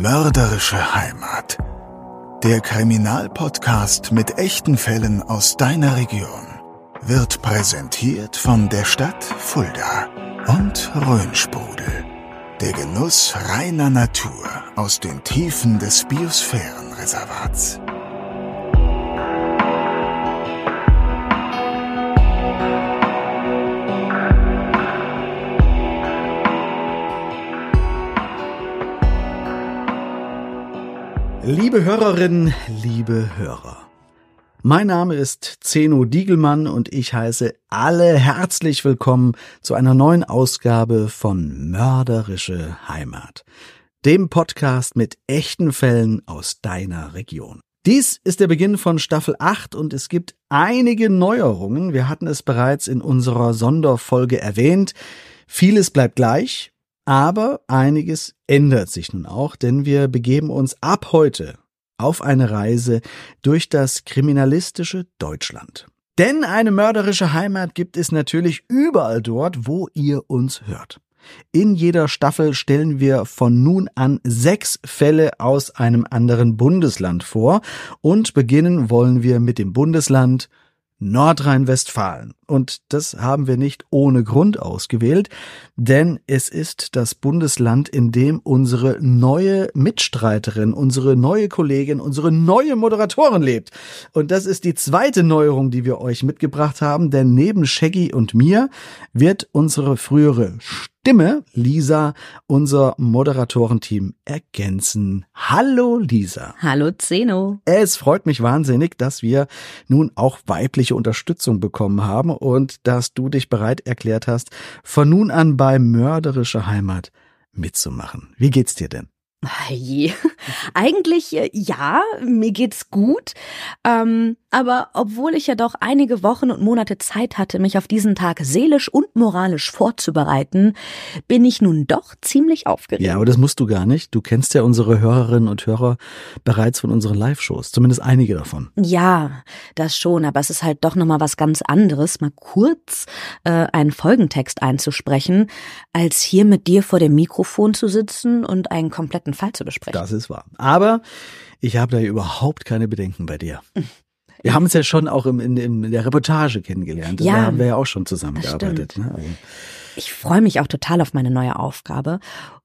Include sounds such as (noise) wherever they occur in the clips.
Mörderische Heimat. Der Kriminalpodcast mit echten Fällen aus deiner Region wird präsentiert von der Stadt Fulda und Rhönsprudel. Der Genuss reiner Natur aus den Tiefen des Biosphärenreservats. Liebe Hörerinnen, liebe Hörer. Mein Name ist Zeno Diegelmann und ich heiße alle herzlich willkommen zu einer neuen Ausgabe von Mörderische Heimat, dem Podcast mit echten Fällen aus deiner Region. Dies ist der Beginn von Staffel 8 und es gibt einige Neuerungen. Wir hatten es bereits in unserer Sonderfolge erwähnt. Vieles bleibt gleich, aber einiges ändert sich nun auch, denn wir begeben uns ab heute auf eine Reise durch das kriminalistische Deutschland. Denn eine mörderische Heimat gibt es natürlich überall dort, wo ihr uns hört. In jeder Staffel stellen wir von nun an sechs Fälle aus einem anderen Bundesland vor und beginnen wollen wir mit dem Bundesland Nordrhein-Westfalen. Und das haben wir nicht ohne Grund ausgewählt, denn es ist das Bundesland, in dem unsere neue Mitstreiterin, unsere neue Kollegin, unsere neue Moderatorin lebt. Und das ist die zweite Neuerung, die wir euch mitgebracht haben, denn neben Shaggy und mir wird unsere frühere Stimme, Lisa, unser Moderatorenteam ergänzen. Hallo Lisa. Hallo Zeno. Es freut mich wahnsinnig, dass wir nun auch weibliche Unterstützung bekommen haben und dass du dich bereit erklärt hast, von nun an bei Mörderische Heimat mitzumachen. Wie geht's dir denn? Je. Eigentlich äh, ja, mir geht's gut. Ähm, aber obwohl ich ja doch einige Wochen und Monate Zeit hatte, mich auf diesen Tag seelisch und moralisch vorzubereiten, bin ich nun doch ziemlich aufgeregt. Ja, aber das musst du gar nicht. Du kennst ja unsere Hörerinnen und Hörer bereits von unseren Live-Shows, zumindest einige davon. Ja, das schon, aber es ist halt doch nochmal was ganz anderes, mal kurz äh, einen Folgentext einzusprechen, als hier mit dir vor dem Mikrofon zu sitzen und einen kompletten Fall zu besprechen. Das ist wahr. Aber ich habe da überhaupt keine Bedenken bei dir. (laughs) Wir haben uns ja schon auch im, in, in der Reportage kennengelernt. Ja, da haben wir ja auch schon zusammengearbeitet. Ne? Also, Ich freue mich auch total auf meine neue Aufgabe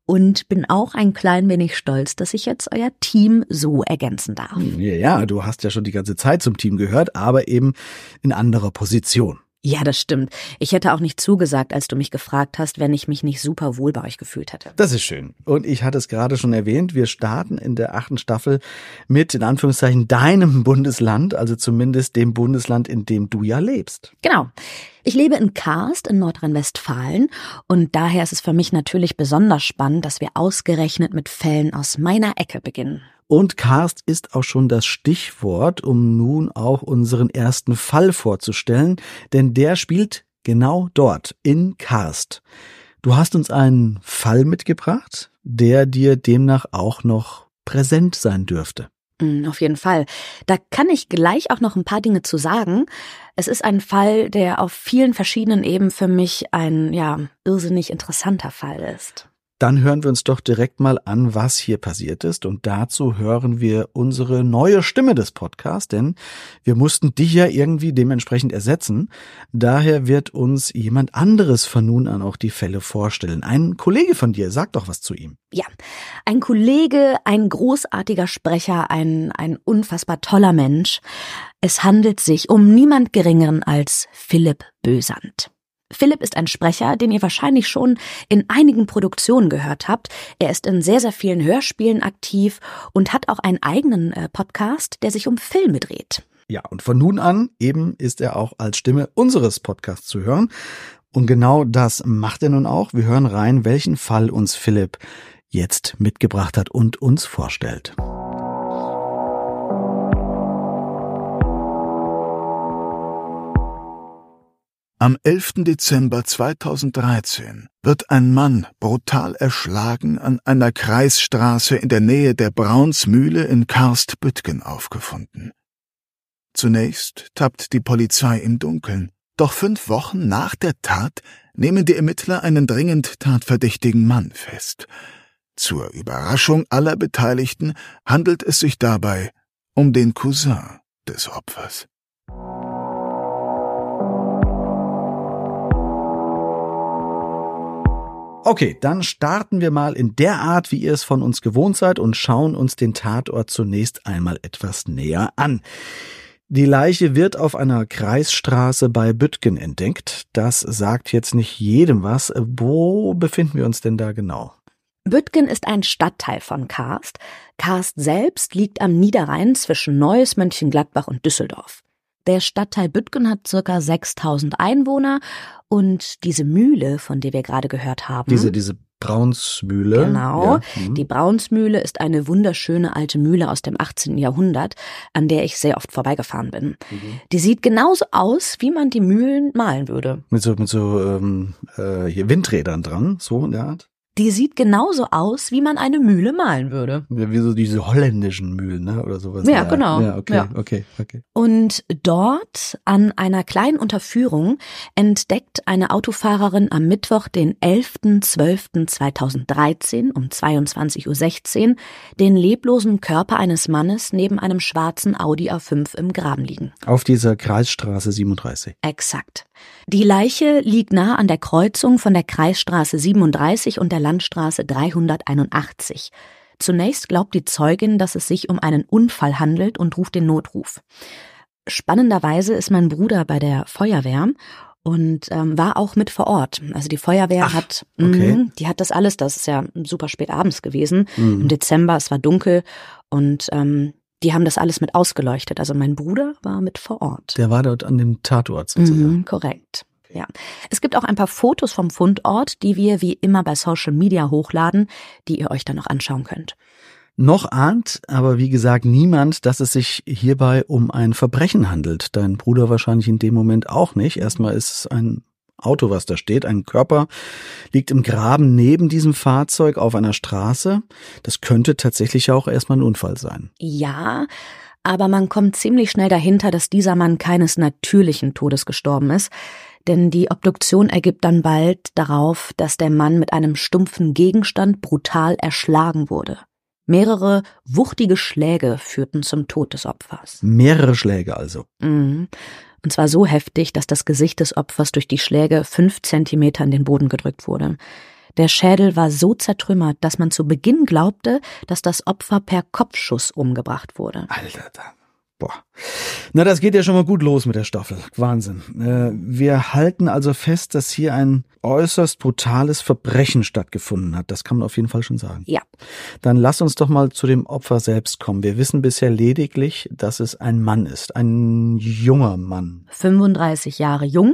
und bin auch ein klein wenig stolz, dass ich jetzt euer Team so ergänzen darf. ja, ja, du hast ja schon die ganze Zeit zum Team gehört, aber eben in anderer Position. Ja, das stimmt. Ich hätte auch nicht zugesagt, als du mich gefragt hast, wenn ich mich nicht super wohl bei euch gefühlt hätte. Das ist schön. Und ich hatte es gerade schon erwähnt, wir starten in der achten Staffel mit, in Anführungszeichen, deinem Bundesland, also zumindest dem Bundesland, in dem du ja lebst. Genau. Ich lebe in Karst in Nordrhein-Westfalen und daher ist es für mich natürlich besonders spannend, dass wir ausgerechnet mit Fällen aus meiner Ecke beginnen. Und Karst ist auch schon das Stichwort, um nun auch unseren ersten Fall vorzustellen, denn der spielt genau dort, in Karst. Du hast uns einen Fall mitgebracht, der dir demnach auch noch präsent sein dürfte. Mm, Auf jeden Fall. Da kann ich gleich auch noch ein paar Dinge zu sagen. Es ist ein Fall, der auf vielen verschiedenen Ebenen für mich ein, ja, irrsinnig interessanter Fall ist. Dann hören wir uns doch direkt mal an, was hier passiert ist. Und dazu hören wir unsere neue Stimme des Podcasts, denn wir mussten dich ja irgendwie dementsprechend ersetzen. Daher wird uns jemand anderes von nun an auch die Fälle vorstellen. Ein Kollege von dir, sag doch was zu ihm. Ja, ein Kollege, ein großartiger Sprecher, ein, ein unfassbar toller Mensch. Es handelt sich um niemand Geringeren als Philipp Bösand. Philipp ist ein Sprecher, den ihr wahrscheinlich schon in einigen Produktionen gehört habt. Er ist in sehr, sehr vielen Hörspielen aktiv und hat auch einen eigenen äh, Podcast, der sich um Filme dreht. Ja, und von nun an eben ist er auch als Stimme unseres Podcasts zu hören. Und genau das macht er nun auch. Wir hören rein, welchen Fall uns Philipp jetzt mitgebracht hat und uns vorstellt. Am 11. Dezember 2013 wird ein Mann brutal erschlagen an einer Kreisstraße in der Nähe der Braunsmühle in Karstbüttgen aufgefunden. Zunächst tappt die Polizei im Dunkeln, doch fünf Wochen nach der Tat nehmen die Ermittler einen dringend tatverdächtigen Mann fest. Zur Überraschung aller Beteiligten handelt es sich dabei um den Cousin des Opfers. Okay, dann starten wir mal in der Art, wie ihr es von uns gewohnt seid und schauen uns den Tatort zunächst einmal etwas näher an. Die Leiche wird auf einer Kreisstraße bei Büttgen entdeckt. Das sagt jetzt nicht jedem was. Wo befinden wir uns denn da genau? Büttgen ist ein Stadtteil von Karst. Karst selbst liegt am Niederrhein zwischen Neuss, Mönchengladbach und Düsseldorf. Der Stadtteil Büttgen hat circa 6000 Einwohner und diese Mühle, von der wir gerade gehört haben. Diese, diese Braunsmühle. Genau. Ja. hm. Die Braunsmühle ist eine wunderschöne alte Mühle aus dem 18. Jahrhundert, an der ich sehr oft vorbeigefahren bin. Mhm. Die sieht genauso aus, wie man die Mühlen malen würde. Mit so, mit so ähm, äh, hier Windrädern dran, so in der Art. Die sieht genauso aus, wie man eine Mühle malen würde. Ja, Wie so diese holländischen Mühlen, ne? Oder sowas. Ja, genau. Ja, okay, Ja. okay, okay. Und dort an einer kleinen Unterführung entdeckt eine Autofahrerin am Mittwoch, den 11.12.2013 um 22.16 Uhr den leblosen Körper eines Mannes neben einem schwarzen Audi A5 im Graben liegen. Auf dieser Kreisstraße 37. Exakt. Die Leiche liegt nah an der Kreuzung von der Kreisstraße 37 und der Landstraße 381. Zunächst glaubt die Zeugin, dass es sich um einen Unfall handelt und ruft den Notruf. Spannenderweise ist mein Bruder bei der Feuerwehr und ähm, war auch mit vor Ort. Also die Feuerwehr Ach, hat, okay. mh, die hat das alles. Das ist ja super spät abends gewesen Mhm. im Dezember. Es war dunkel und ähm, die haben das alles mit ausgeleuchtet. Also mein Bruder war mit vor Ort. Der war dort an dem Tatort sozusagen. Mhm, korrekt. Ja. Es gibt auch ein paar Fotos vom Fundort, die wir wie immer bei Social Media hochladen, die ihr euch dann noch anschauen könnt. Noch ahnt aber wie gesagt niemand, dass es sich hierbei um ein Verbrechen handelt. Dein Bruder wahrscheinlich in dem Moment auch nicht. Erstmal ist es ein Auto, was da steht. Ein Körper liegt im Graben neben diesem Fahrzeug auf einer Straße. Das könnte tatsächlich auch erstmal ein Unfall sein. Ja, aber man kommt ziemlich schnell dahinter, dass dieser Mann keines natürlichen Todes gestorben ist, denn die Obduktion ergibt dann bald darauf, dass der Mann mit einem stumpfen Gegenstand brutal erschlagen wurde. Mehrere wuchtige Schläge führten zum Tod des Opfers. Mehrere Schläge also. Mhm. Und zwar so heftig, dass das Gesicht des Opfers durch die Schläge fünf Zentimeter in den Boden gedrückt wurde. Der Schädel war so zertrümmert, dass man zu Beginn glaubte, dass das Opfer per Kopfschuss umgebracht wurde. Alter, da. Boah. Na, das geht ja schon mal gut los mit der Staffel. Wahnsinn. Äh, wir halten also fest, dass hier ein äußerst brutales Verbrechen stattgefunden hat. Das kann man auf jeden Fall schon sagen. Ja. Dann lass uns doch mal zu dem Opfer selbst kommen. Wir wissen bisher lediglich, dass es ein Mann ist. Ein junger Mann. 35 Jahre jung.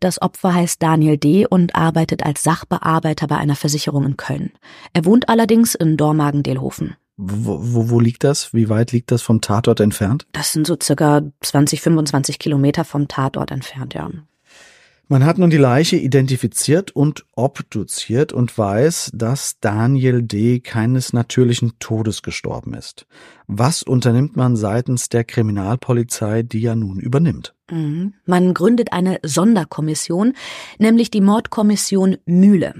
Das Opfer heißt Daniel D. und arbeitet als Sachbearbeiter bei einer Versicherung in Köln. Er wohnt allerdings in Dormagen-Delhofen. Wo, wo, wo liegt das? Wie weit liegt das vom Tatort entfernt? Das sind so circa 20, 25 Kilometer vom Tatort entfernt, ja. Man hat nun die Leiche identifiziert und obduziert und weiß, dass Daniel D. keines natürlichen Todes gestorben ist. Was unternimmt man seitens der Kriminalpolizei, die ja nun übernimmt? Mhm. Man gründet eine Sonderkommission, nämlich die Mordkommission Mühle.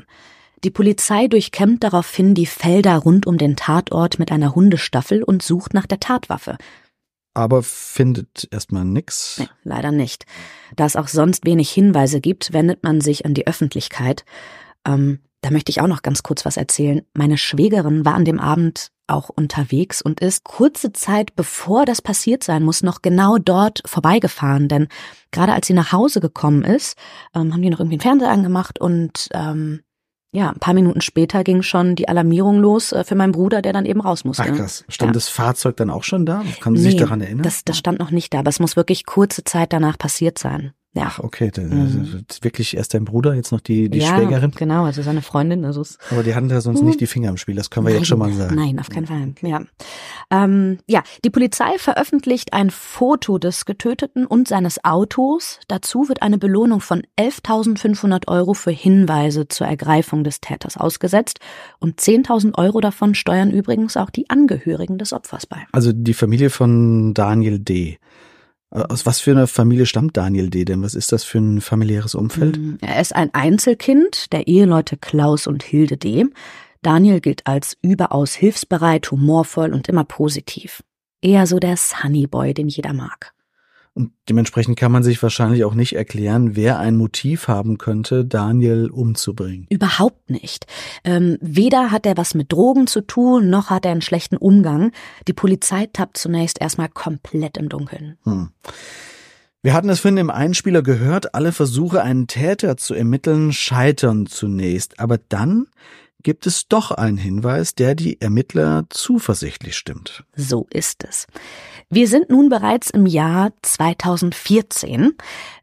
Die Polizei durchkämmt daraufhin die Felder rund um den Tatort mit einer Hundestaffel und sucht nach der Tatwaffe aber findet erstmal nix. Nee, leider nicht. Da es auch sonst wenig Hinweise gibt, wendet man sich an die Öffentlichkeit. Ähm, da möchte ich auch noch ganz kurz was erzählen. Meine Schwägerin war an dem Abend auch unterwegs und ist kurze Zeit bevor das passiert sein muss, noch genau dort vorbeigefahren. Denn gerade als sie nach Hause gekommen ist, ähm, haben die noch irgendwie einen Fernseher angemacht und ähm, ja, ein paar Minuten später ging schon die Alarmierung los äh, für meinen Bruder, der dann eben raus musste. Ach krass. Stand ja. das Fahrzeug dann auch schon da? Kann Sie nee, sich daran erinnern? Das, das stand noch nicht da, aber es muss wirklich kurze Zeit danach passiert sein. Ja. Ach, okay. Mhm. Wirklich erst dein Bruder, jetzt noch die, die ja, Schwägerin? genau, also seine Freundin. Also Aber die hatten ja sonst nicht die Finger im Spiel, das können wir nein, jetzt schon mal sagen. Nein, auf keinen Fall. Ja. Ähm, ja, die Polizei veröffentlicht ein Foto des Getöteten und seines Autos. Dazu wird eine Belohnung von 11.500 Euro für Hinweise zur Ergreifung des Täters ausgesetzt. Und 10.000 Euro davon steuern übrigens auch die Angehörigen des Opfers bei. Also die Familie von Daniel D. Äh, aus was für einer Familie stammt Daniel D. denn? Was ist das für ein familiäres Umfeld? Mm, er ist ein Einzelkind der Eheleute Klaus und Hilde D. Daniel gilt als überaus hilfsbereit, humorvoll und immer positiv. Eher so der Sunnyboy, den jeder mag. Und dementsprechend kann man sich wahrscheinlich auch nicht erklären, wer ein Motiv haben könnte, Daniel umzubringen. Überhaupt nicht. Ähm, weder hat er was mit Drogen zu tun, noch hat er einen schlechten Umgang. Die Polizei tappt zunächst erstmal komplett im Dunkeln. Hm. Wir hatten es vorhin im Einspieler gehört, alle Versuche, einen Täter zu ermitteln, scheitern zunächst. Aber dann gibt es doch einen Hinweis, der die Ermittler zuversichtlich stimmt. So ist es. Wir sind nun bereits im Jahr 2014.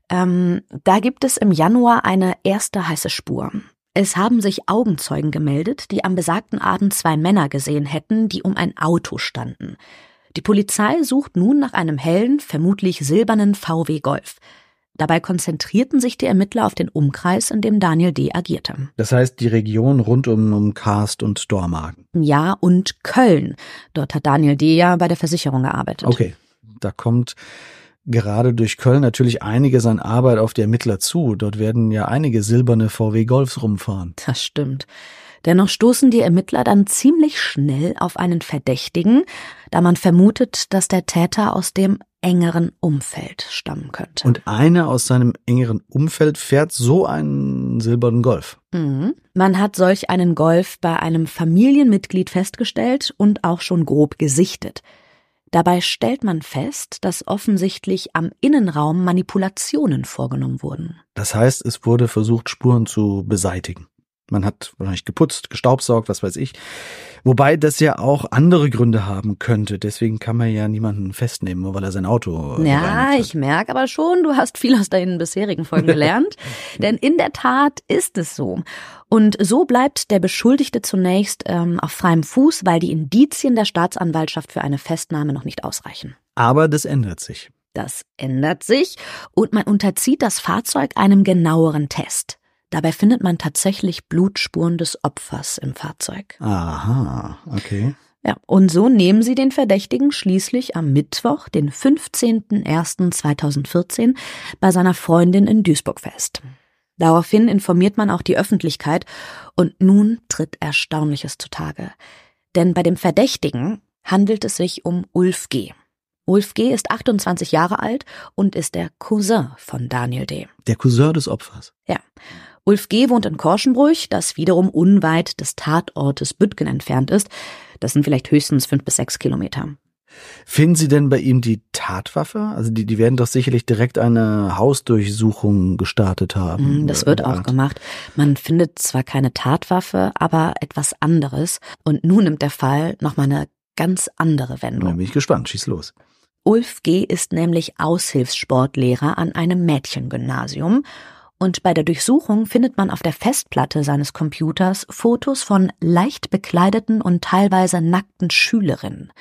Ähm, da gibt es im Januar eine erste heiße Spur. Es haben sich Augenzeugen gemeldet, die am besagten Abend zwei Männer gesehen hätten, die um ein Auto standen. Die Polizei sucht nun nach einem hellen, vermutlich silbernen VW Golf. Dabei konzentrierten sich die Ermittler auf den Umkreis, in dem Daniel D. agierte. Das heißt die Region rund um, um Karst und Dormagen. Ja, und Köln. Dort hat Daniel D. ja bei der Versicherung gearbeitet. Okay, da kommt gerade durch Köln natürlich einiges an Arbeit auf die Ermittler zu. Dort werden ja einige silberne VW Golfs rumfahren. Das stimmt. Dennoch stoßen die Ermittler dann ziemlich schnell auf einen Verdächtigen, da man vermutet, dass der Täter aus dem engeren Umfeld stammen könnte. Und einer aus seinem engeren Umfeld fährt so einen silbernen Golf. Mhm. Man hat solch einen Golf bei einem Familienmitglied festgestellt und auch schon grob gesichtet. Dabei stellt man fest, dass offensichtlich am Innenraum Manipulationen vorgenommen wurden. Das heißt, es wurde versucht, Spuren zu beseitigen. Man hat wahrscheinlich geputzt, gestaubsaugt, was weiß ich. Wobei das ja auch andere Gründe haben könnte. Deswegen kann man ja niemanden festnehmen, nur weil er sein Auto. Ja, ich merke aber schon, du hast viel aus deinen bisherigen Folgen gelernt. (laughs) Denn in der Tat ist es so. Und so bleibt der Beschuldigte zunächst ähm, auf freiem Fuß, weil die Indizien der Staatsanwaltschaft für eine Festnahme noch nicht ausreichen. Aber das ändert sich. Das ändert sich und man unterzieht das Fahrzeug einem genaueren Test. Dabei findet man tatsächlich Blutspuren des Opfers im Fahrzeug. Aha, okay. Ja, und so nehmen sie den Verdächtigen schließlich am Mittwoch, den 15.01.2014, bei seiner Freundin in Duisburg fest. Daraufhin informiert man auch die Öffentlichkeit und nun tritt Erstaunliches zutage. Denn bei dem Verdächtigen handelt es sich um Ulf G. Ulf G. ist 28 Jahre alt und ist der Cousin von Daniel D. Der Cousin des Opfers. Ja. Ulf G. wohnt in Korschenbruch, das wiederum unweit des Tatortes Büttgen entfernt ist. Das sind vielleicht höchstens fünf bis sechs Kilometer. Finden Sie denn bei ihm die Tatwaffe? Also die, die werden doch sicherlich direkt eine Hausdurchsuchung gestartet haben. Mm, das wird auch gemacht. Man findet zwar keine Tatwaffe, aber etwas anderes. Und nun nimmt der Fall nochmal eine ganz andere Wendung. Da bin ich gespannt. Schieß los. Ulf G. ist nämlich Aushilfssportlehrer an einem Mädchengymnasium und bei der Durchsuchung findet man auf der Festplatte seines Computers Fotos von leicht bekleideten und teilweise nackten Schülerinnen.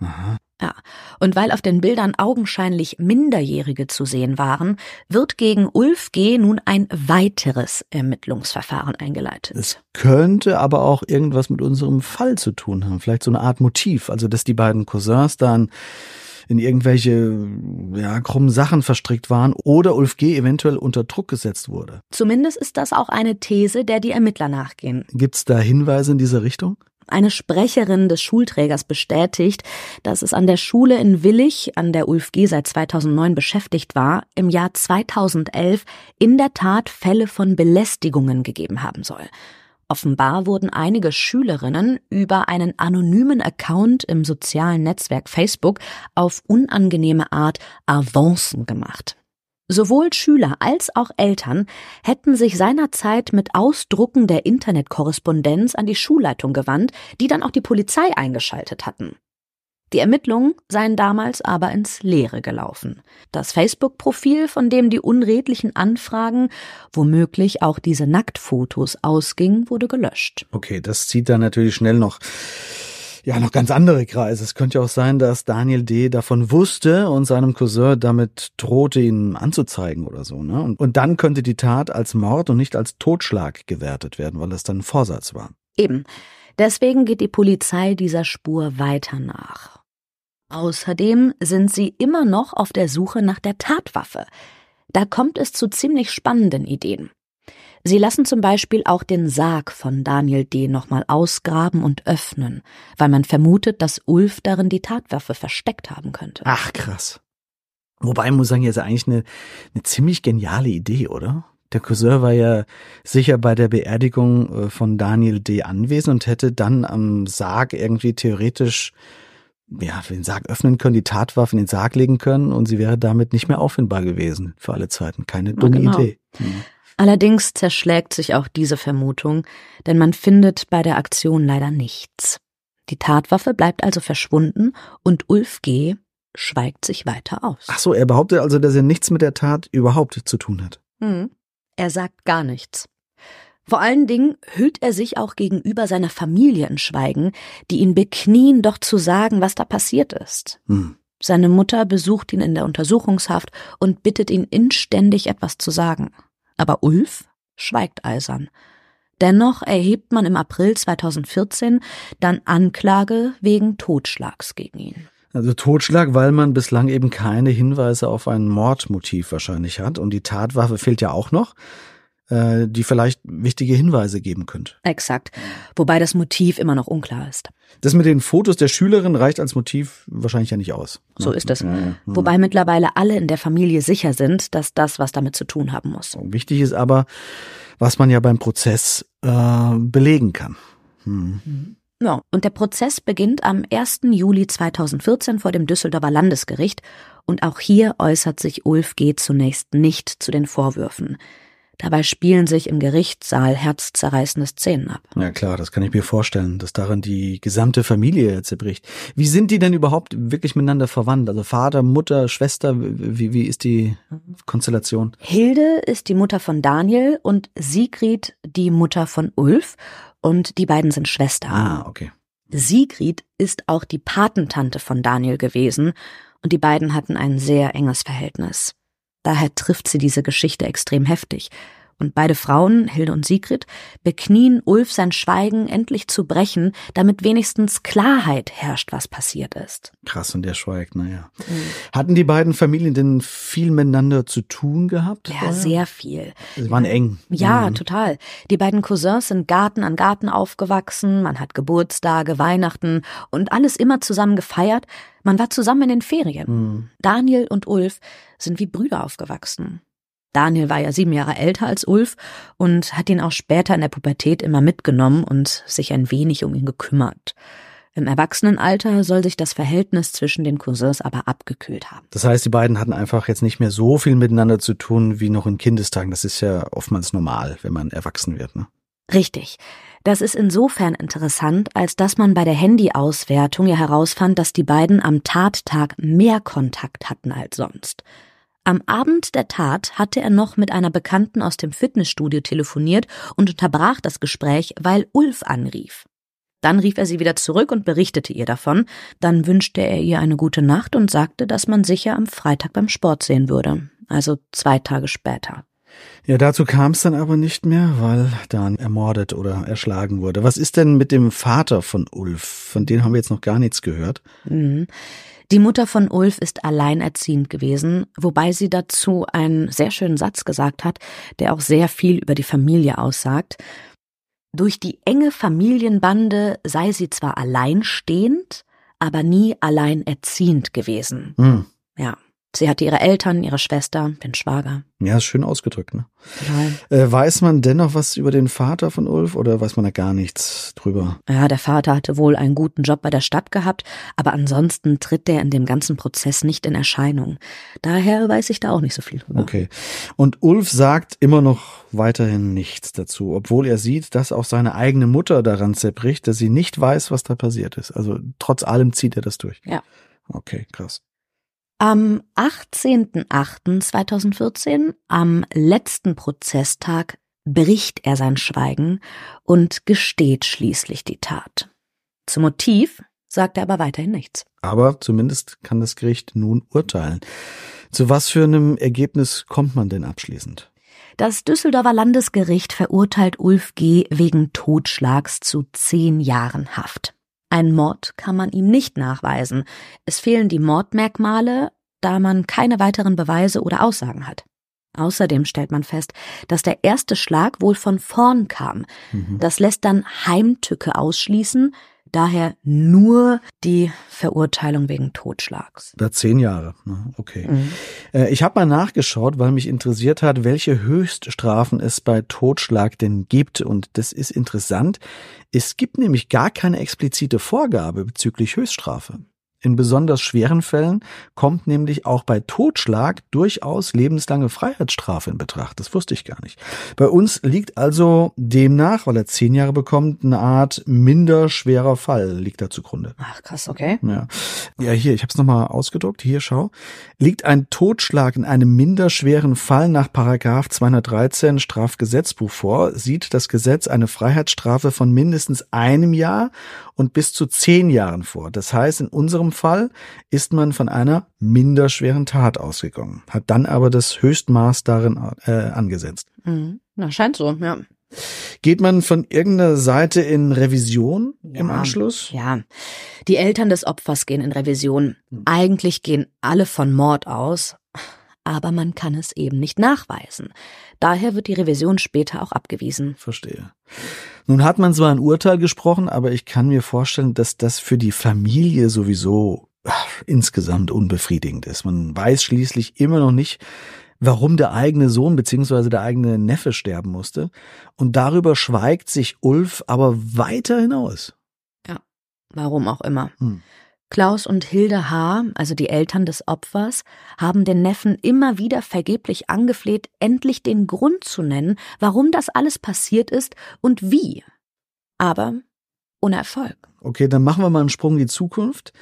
Aha. Ja, und weil auf den Bildern augenscheinlich Minderjährige zu sehen waren, wird gegen Ulf G. nun ein weiteres Ermittlungsverfahren eingeleitet. Es könnte aber auch irgendwas mit unserem Fall zu tun haben, vielleicht so eine Art Motiv, also dass die beiden Cousins dann in irgendwelche ja, krummen Sachen verstrickt waren oder Ulf G. eventuell unter Druck gesetzt wurde. Zumindest ist das auch eine These, der die Ermittler nachgehen. Gibt's da Hinweise in diese Richtung? Eine Sprecherin des Schulträgers bestätigt, dass es an der Schule in Willig, an der Ulf G. seit 2009 beschäftigt war, im Jahr 2011 in der Tat Fälle von Belästigungen gegeben haben soll. Offenbar wurden einige Schülerinnen über einen anonymen Account im sozialen Netzwerk Facebook auf unangenehme Art Avancen gemacht. Sowohl Schüler als auch Eltern hätten sich seinerzeit mit Ausdrucken der Internetkorrespondenz an die Schulleitung gewandt, die dann auch die Polizei eingeschaltet hatten. Die Ermittlungen seien damals aber ins Leere gelaufen. Das Facebook-Profil, von dem die unredlichen Anfragen, womöglich auch diese Nacktfotos ausgingen, wurde gelöscht. Okay, das zieht dann natürlich schnell noch ja noch ganz andere Kreise. Es könnte auch sein, dass Daniel D. davon wusste und seinem Cousin damit drohte, ihn anzuzeigen oder so. Ne? Und, und dann könnte die Tat als Mord und nicht als Totschlag gewertet werden, weil das dann ein Vorsatz war. Eben. Deswegen geht die Polizei dieser Spur weiter nach. Außerdem sind sie immer noch auf der Suche nach der Tatwaffe. Da kommt es zu ziemlich spannenden Ideen. Sie lassen zum Beispiel auch den Sarg von Daniel D. nochmal ausgraben und öffnen, weil man vermutet, dass Ulf darin die Tatwaffe versteckt haben könnte. Ach, krass. Wobei, muss sagen, jetzt eigentlich eine, eine ziemlich geniale Idee, oder? Der Cousin war ja sicher bei der Beerdigung äh, von Daniel D. anwesend und hätte dann am Sarg irgendwie theoretisch ja, den Sarg öffnen können, die Tatwaffe in den Sarg legen können und sie wäre damit nicht mehr auffindbar gewesen für alle Zeiten. Keine dumme genau. Idee. Mhm. Allerdings zerschlägt sich auch diese Vermutung, denn man findet bei der Aktion leider nichts. Die Tatwaffe bleibt also verschwunden und Ulf G. schweigt sich weiter aus. Ach so, er behauptet also, dass er nichts mit der Tat überhaupt zu tun hat. Hm. Er sagt gar nichts. Vor allen Dingen hüllt er sich auch gegenüber seiner Familie in Schweigen, die ihn beknien, doch zu sagen, was da passiert ist. Hm. Seine Mutter besucht ihn in der Untersuchungshaft und bittet ihn inständig etwas zu sagen. Aber Ulf schweigt eisern. Dennoch erhebt man im April 2014 dann Anklage wegen Totschlags gegen ihn. Also Totschlag, weil man bislang eben keine Hinweise auf ein Mordmotiv wahrscheinlich hat. Und die Tatwaffe fehlt ja auch noch. Äh, die vielleicht wichtige Hinweise geben könnte. Exakt. Wobei das Motiv immer noch unklar ist. Das mit den Fotos der Schülerin reicht als Motiv wahrscheinlich ja nicht aus. So ist es. Ja, ja. Wobei mittlerweile alle in der Familie sicher sind, dass das was damit zu tun haben muss. Wichtig ist aber, was man ja beim Prozess äh, belegen kann. Hm. Mhm. Ja, und der Prozess beginnt am 1. Juli 2014 vor dem Düsseldorfer Landesgericht und auch hier äußert sich Ulf G. zunächst nicht zu den Vorwürfen. Dabei spielen sich im Gerichtssaal herzzerreißende Szenen ab. Ja klar, das kann ich mir vorstellen, dass daran die gesamte Familie zerbricht. Wie sind die denn überhaupt wirklich miteinander verwandt? Also Vater, Mutter, Schwester, wie, wie ist die Konstellation? Hilde ist die Mutter von Daniel und Sigrid die Mutter von Ulf und die beiden sind Schwestern. Ah, okay. Sigrid ist auch die Patentante von Daniel gewesen und die beiden hatten ein sehr enges Verhältnis. Daher trifft sie diese Geschichte extrem heftig. Und beide Frauen, Hilde und Sigrid, beknien Ulf sein Schweigen endlich zu brechen, damit wenigstens Klarheit herrscht, was passiert ist. Krass, und der schweigt, naja. Mhm. Hatten die beiden Familien denn viel miteinander zu tun gehabt? Ja, vorher? sehr viel. Sie waren eng. Ja, mhm. total. Die beiden Cousins sind Garten an Garten aufgewachsen, man hat Geburtstage, Weihnachten und alles immer zusammen gefeiert. Man war zusammen in den Ferien. Mhm. Daniel und Ulf sind wie Brüder aufgewachsen. Daniel war ja sieben Jahre älter als Ulf und hat ihn auch später in der Pubertät immer mitgenommen und sich ein wenig um ihn gekümmert. Im Erwachsenenalter soll sich das Verhältnis zwischen den Cousins aber abgekühlt haben. Das heißt, die beiden hatten einfach jetzt nicht mehr so viel miteinander zu tun wie noch in Kindestagen. Das ist ja oftmals normal, wenn man erwachsen wird. Ne? Richtig. Das ist insofern interessant, als dass man bei der Handyauswertung ja herausfand, dass die beiden am Tattag mehr Kontakt hatten als sonst. Am Abend der Tat hatte er noch mit einer Bekannten aus dem Fitnessstudio telefoniert und unterbrach das Gespräch, weil Ulf anrief. Dann rief er sie wieder zurück und berichtete ihr davon. Dann wünschte er ihr eine gute Nacht und sagte, dass man sicher am Freitag beim Sport sehen würde. Also zwei Tage später. Ja, dazu kam es dann aber nicht mehr, weil Dan ermordet oder erschlagen wurde. Was ist denn mit dem Vater von Ulf? Von dem haben wir jetzt noch gar nichts gehört. Mhm. Die Mutter von Ulf ist alleinerziehend gewesen, wobei sie dazu einen sehr schönen Satz gesagt hat, der auch sehr viel über die Familie aussagt. Durch die enge Familienbande sei sie zwar alleinstehend, aber nie alleinerziehend gewesen. Hm. Ja. Sie hatte ihre Eltern, ihre Schwester, den Schwager. Ja, ist schön ausgedrückt, ne? Total. Äh, weiß man dennoch was über den Vater von Ulf oder weiß man da gar nichts drüber? Ja, der Vater hatte wohl einen guten Job bei der Stadt gehabt, aber ansonsten tritt der in dem ganzen Prozess nicht in Erscheinung. Daher weiß ich da auch nicht so viel drüber. Okay. Und Ulf sagt immer noch weiterhin nichts dazu, obwohl er sieht, dass auch seine eigene Mutter daran zerbricht, dass sie nicht weiß, was da passiert ist. Also trotz allem zieht er das durch. Ja. Okay, krass. Am 18.08.2014, am letzten Prozesstag, bricht er sein Schweigen und gesteht schließlich die Tat. Zum Motiv sagt er aber weiterhin nichts. Aber zumindest kann das Gericht nun urteilen. Zu was für einem Ergebnis kommt man denn abschließend? Das Düsseldorfer Landesgericht verurteilt Ulf G. wegen Totschlags zu zehn Jahren Haft. Ein Mord kann man ihm nicht nachweisen. Es fehlen die Mordmerkmale, da man keine weiteren Beweise oder Aussagen hat. Außerdem stellt man fest, dass der erste Schlag wohl von vorn kam. Mhm. Das lässt dann Heimtücke ausschließen, daher nur die Verurteilung wegen Totschlags. Über zehn Jahre. ne? Okay. Mhm. Äh, Ich habe mal nachgeschaut, weil mich interessiert hat, welche Höchststrafen es bei Totschlag denn gibt. Und das ist interessant. Es gibt nämlich gar keine explizite Vorgabe bezüglich Höchststrafe. In besonders schweren Fällen kommt nämlich auch bei Totschlag durchaus lebenslange Freiheitsstrafe in Betracht. Das wusste ich gar nicht. Bei uns liegt also demnach, weil er zehn Jahre bekommt, eine Art minder schwerer Fall liegt da zugrunde. Ach krass, okay. Ja, ja hier, ich habe es nochmal ausgedruckt. Hier, schau. Liegt ein Totschlag in einem minder schweren Fall nach Paragraph 213 Strafgesetzbuch vor, sieht das Gesetz eine Freiheitsstrafe von mindestens einem Jahr und bis zu zehn Jahren vor. Das heißt, in unserem Fall ist man von einer minder schweren Tat ausgegangen, hat dann aber das Höchstmaß darin äh, angesetzt. Mhm. Na, scheint so, ja. Geht man von irgendeiner Seite in Revision im Ja. Anschluss? Ja, die Eltern des Opfers gehen in Revision. Eigentlich gehen alle von Mord aus, aber man kann es eben nicht nachweisen. Daher wird die Revision später auch abgewiesen. Verstehe. Nun hat man zwar ein Urteil gesprochen, aber ich kann mir vorstellen, dass das für die Familie sowieso ach, insgesamt unbefriedigend ist. Man weiß schließlich immer noch nicht, warum der eigene Sohn bzw. der eigene Neffe sterben musste. Und darüber schweigt sich Ulf aber weiter hinaus. Warum auch immer. Hm. Klaus und Hilde H., also die Eltern des Opfers, haben den Neffen immer wieder vergeblich angefleht, endlich den Grund zu nennen, warum das alles passiert ist und wie. Aber ohne Erfolg. Okay, dann machen wir mal einen Sprung in die Zukunft.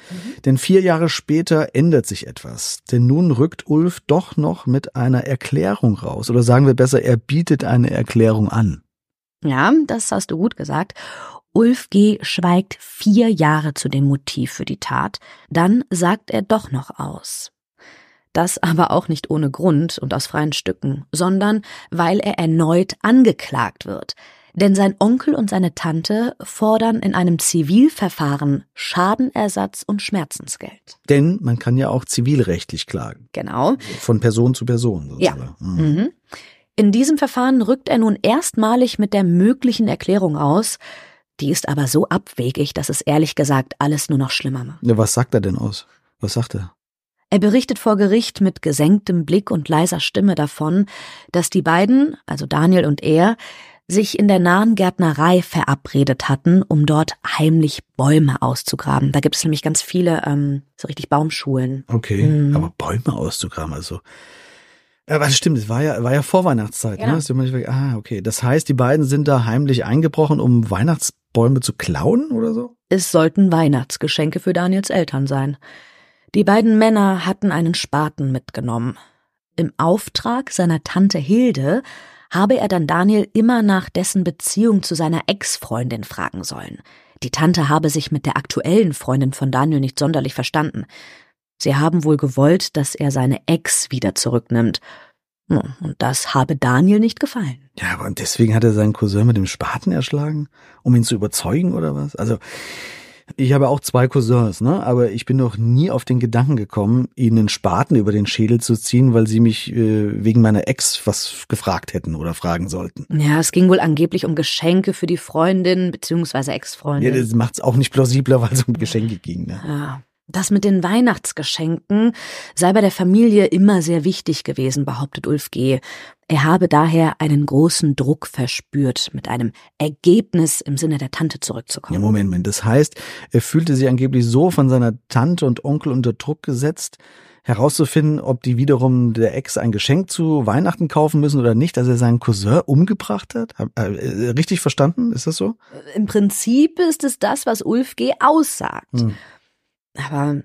Denn vier Jahre später ändert sich etwas. Denn nun rückt Ulf doch noch mit einer Erklärung raus. Oder sagen wir besser, er bietet eine Erklärung an. Ja, das hast du gut gesagt. Ulf G. schweigt vier Jahre zu dem Motiv für die Tat, dann sagt er doch noch aus. Das aber auch nicht ohne Grund und aus freien Stücken, sondern weil er erneut angeklagt wird. Denn sein Onkel und seine Tante fordern in einem Zivilverfahren Schadenersatz und Schmerzensgeld. Denn man kann ja auch zivilrechtlich klagen. Genau. Von Person zu Person. Ja. sozusagen. Mhm. Mhm. In diesem Verfahren rückt er nun erstmalig mit der möglichen Erklärung aus, die ist aber so abwegig, dass es ehrlich gesagt alles nur noch schlimmer macht. Ja, was sagt er denn aus? Was sagt er? Er berichtet vor Gericht mit gesenktem Blick und leiser Stimme davon, dass die beiden, also Daniel und er, sich in der nahen Gärtnerei verabredet hatten, um dort heimlich Bäume auszugraben. Da gibt es nämlich ganz viele, ähm, so richtig Baumschulen. Okay, Mhm. aber Bäume auszugraben, also. Ja, was stimmt, es war ja, war ja Vorweihnachtszeit, ne? Ist ja manchmal- Ah, okay. Das heißt, die beiden sind da heimlich eingebrochen, um Weihnachtsbäume zu klauen oder so? Es sollten Weihnachtsgeschenke für Daniels Eltern sein. Die beiden Männer hatten einen Spaten mitgenommen. Im Auftrag seiner Tante Hilde habe er dann Daniel immer nach dessen Beziehung zu seiner Ex-Freundin fragen sollen. Die Tante habe sich mit der aktuellen Freundin von Daniel nicht sonderlich verstanden. Sie haben wohl gewollt, dass er seine Ex wieder zurücknimmt. Und das habe Daniel nicht gefallen. Ja, aber und deswegen hat er seinen Cousin mit dem Spaten erschlagen, um ihn zu überzeugen oder was? Also, ich habe auch zwei Cousins, ne? Aber ich bin noch nie auf den Gedanken gekommen, ihnen einen Spaten über den Schädel zu ziehen, weil sie mich äh, wegen meiner Ex was gefragt hätten oder fragen sollten. Ja, es ging wohl angeblich um Geschenke für die Freundin bzw. Ex-Freundin. Ja, das macht's auch nicht plausibler, (laughs) weil es um Geschenke ging. Ne? Ja. Das mit den Weihnachtsgeschenken sei bei der Familie immer sehr wichtig gewesen, behauptet Ulf G. Er habe daher einen großen Druck verspürt, mit einem Ergebnis im Sinne der Tante zurückzukommen. Ja, Moment, Moment. Das heißt, er fühlte sich angeblich so von seiner Tante und Onkel unter Druck gesetzt, herauszufinden, ob die wiederum der Ex ein Geschenk zu Weihnachten kaufen müssen oder nicht, dass er seinen Cousin umgebracht hat. Äh, richtig verstanden? Ist das so? Im Prinzip ist es das, was Ulf G. aussagt. Hm. Aber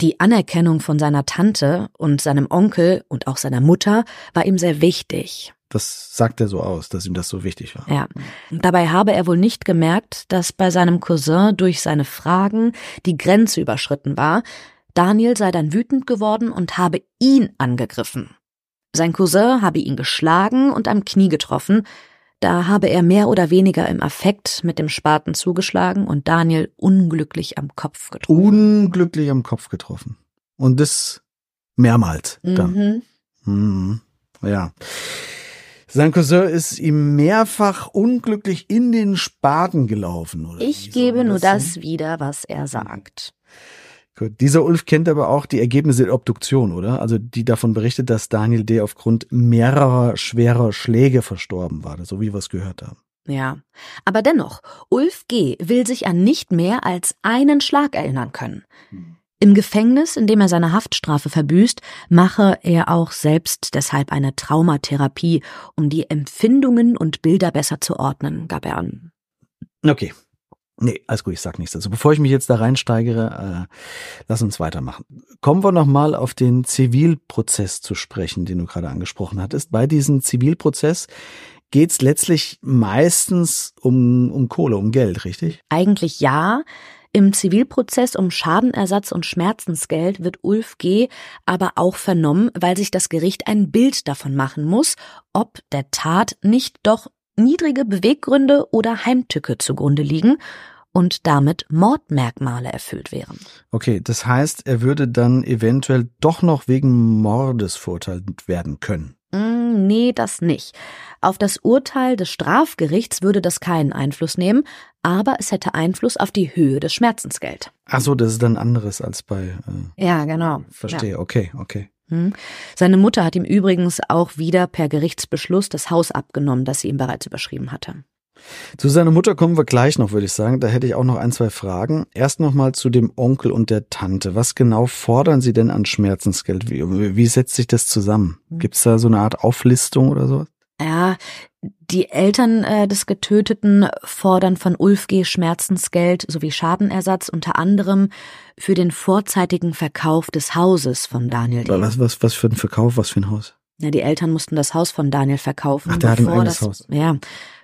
die Anerkennung von seiner Tante und seinem Onkel und auch seiner Mutter war ihm sehr wichtig. Das sagt er so aus, dass ihm das so wichtig war. Ja. Dabei habe er wohl nicht gemerkt, dass bei seinem Cousin durch seine Fragen die Grenze überschritten war. Daniel sei dann wütend geworden und habe ihn angegriffen. Sein Cousin habe ihn geschlagen und am Knie getroffen, da habe er mehr oder weniger im Affekt mit dem Spaten zugeschlagen und Daniel unglücklich am Kopf getroffen. Unglücklich am Kopf getroffen. Und das mehrmals dann. Mhm. Mhm. Ja. Sein Cousin ist ihm mehrfach unglücklich in den Spaten gelaufen, oder? Ich gebe nur das wieder, was er sagt. Gut. Dieser Ulf kennt aber auch die Ergebnisse der Obduktion, oder? Also die davon berichtet, dass Daniel D. aufgrund mehrerer schwerer Schläge verstorben war, so wie wir es gehört haben. Ja, aber dennoch, Ulf G. will sich an nicht mehr als einen Schlag erinnern können. Hm. Im Gefängnis, in dem er seine Haftstrafe verbüßt, mache er auch selbst deshalb eine Traumatherapie, um die Empfindungen und Bilder besser zu ordnen, gab er an. Okay, Nee, alles gut, ich sag nichts dazu. Bevor ich mich jetzt da reinsteigere, äh, lass uns weitermachen. Kommen wir nochmal auf den Zivilprozess zu sprechen, den du gerade angesprochen hattest. Bei diesem Zivilprozess geht's letztlich meistens um, um Kohle, um Geld, richtig? Eigentlich ja. Im Zivilprozess um Schadenersatz und Schmerzensgeld wird Ulf G. aber auch vernommen, weil sich das Gericht ein Bild davon machen muss, ob der Tat nicht doch niedrige Beweggründe oder Heimtücke zugrunde liegen und damit Mordmerkmale erfüllt wären. Okay, das heißt, er würde dann eventuell doch noch wegen Mordes verurteilt werden können. Mm, nee, das nicht. Auf das Urteil des Strafgerichts würde das keinen Einfluss nehmen, aber es hätte Einfluss auf die Höhe des Schmerzensgeld. Ach so, das ist dann anderes als bei. Äh, ja, genau. Verstehe. Ja. Okay, okay. Hm. Seine Mutter hat ihm übrigens auch wieder per Gerichtsbeschluss das Haus abgenommen, das sie ihm bereits überschrieben hatte. Zu seiner Mutter kommen wir gleich noch, würde ich sagen. Da hätte ich auch noch ein, zwei Fragen. Erst nochmal zu dem Onkel und der Tante. Was genau fordern Sie denn an Schmerzensgeld? Wie, wie setzt sich das zusammen? Hm. Gibt es da so eine Art Auflistung oder sowas? Ja, die Eltern äh, des Getöteten fordern von Ulf G. Schmerzensgeld sowie Schadenersatz unter anderem für den vorzeitigen Verkauf des Hauses von Daniel D. Was, was, was für ein Verkauf? Was für ein Haus? Ja, die Eltern mussten das Haus von Daniel verkaufen, Ach, der bevor hat ein das, Haus. ja,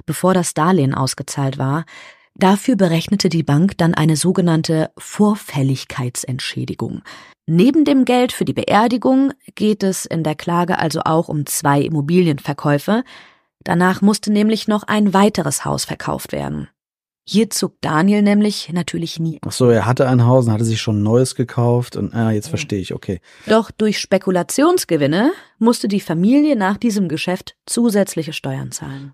bevor das Darlehen ausgezahlt war. Dafür berechnete die Bank dann eine sogenannte Vorfälligkeitsentschädigung. Neben dem Geld für die Beerdigung geht es in der Klage also auch um zwei Immobilienverkäufe. Danach musste nämlich noch ein weiteres Haus verkauft werden. Hier zog Daniel nämlich natürlich nie. Ach so, er hatte ein Haus und hatte sich schon neues gekauft und ah, jetzt verstehe ich, okay. Doch durch Spekulationsgewinne musste die Familie nach diesem Geschäft zusätzliche Steuern zahlen.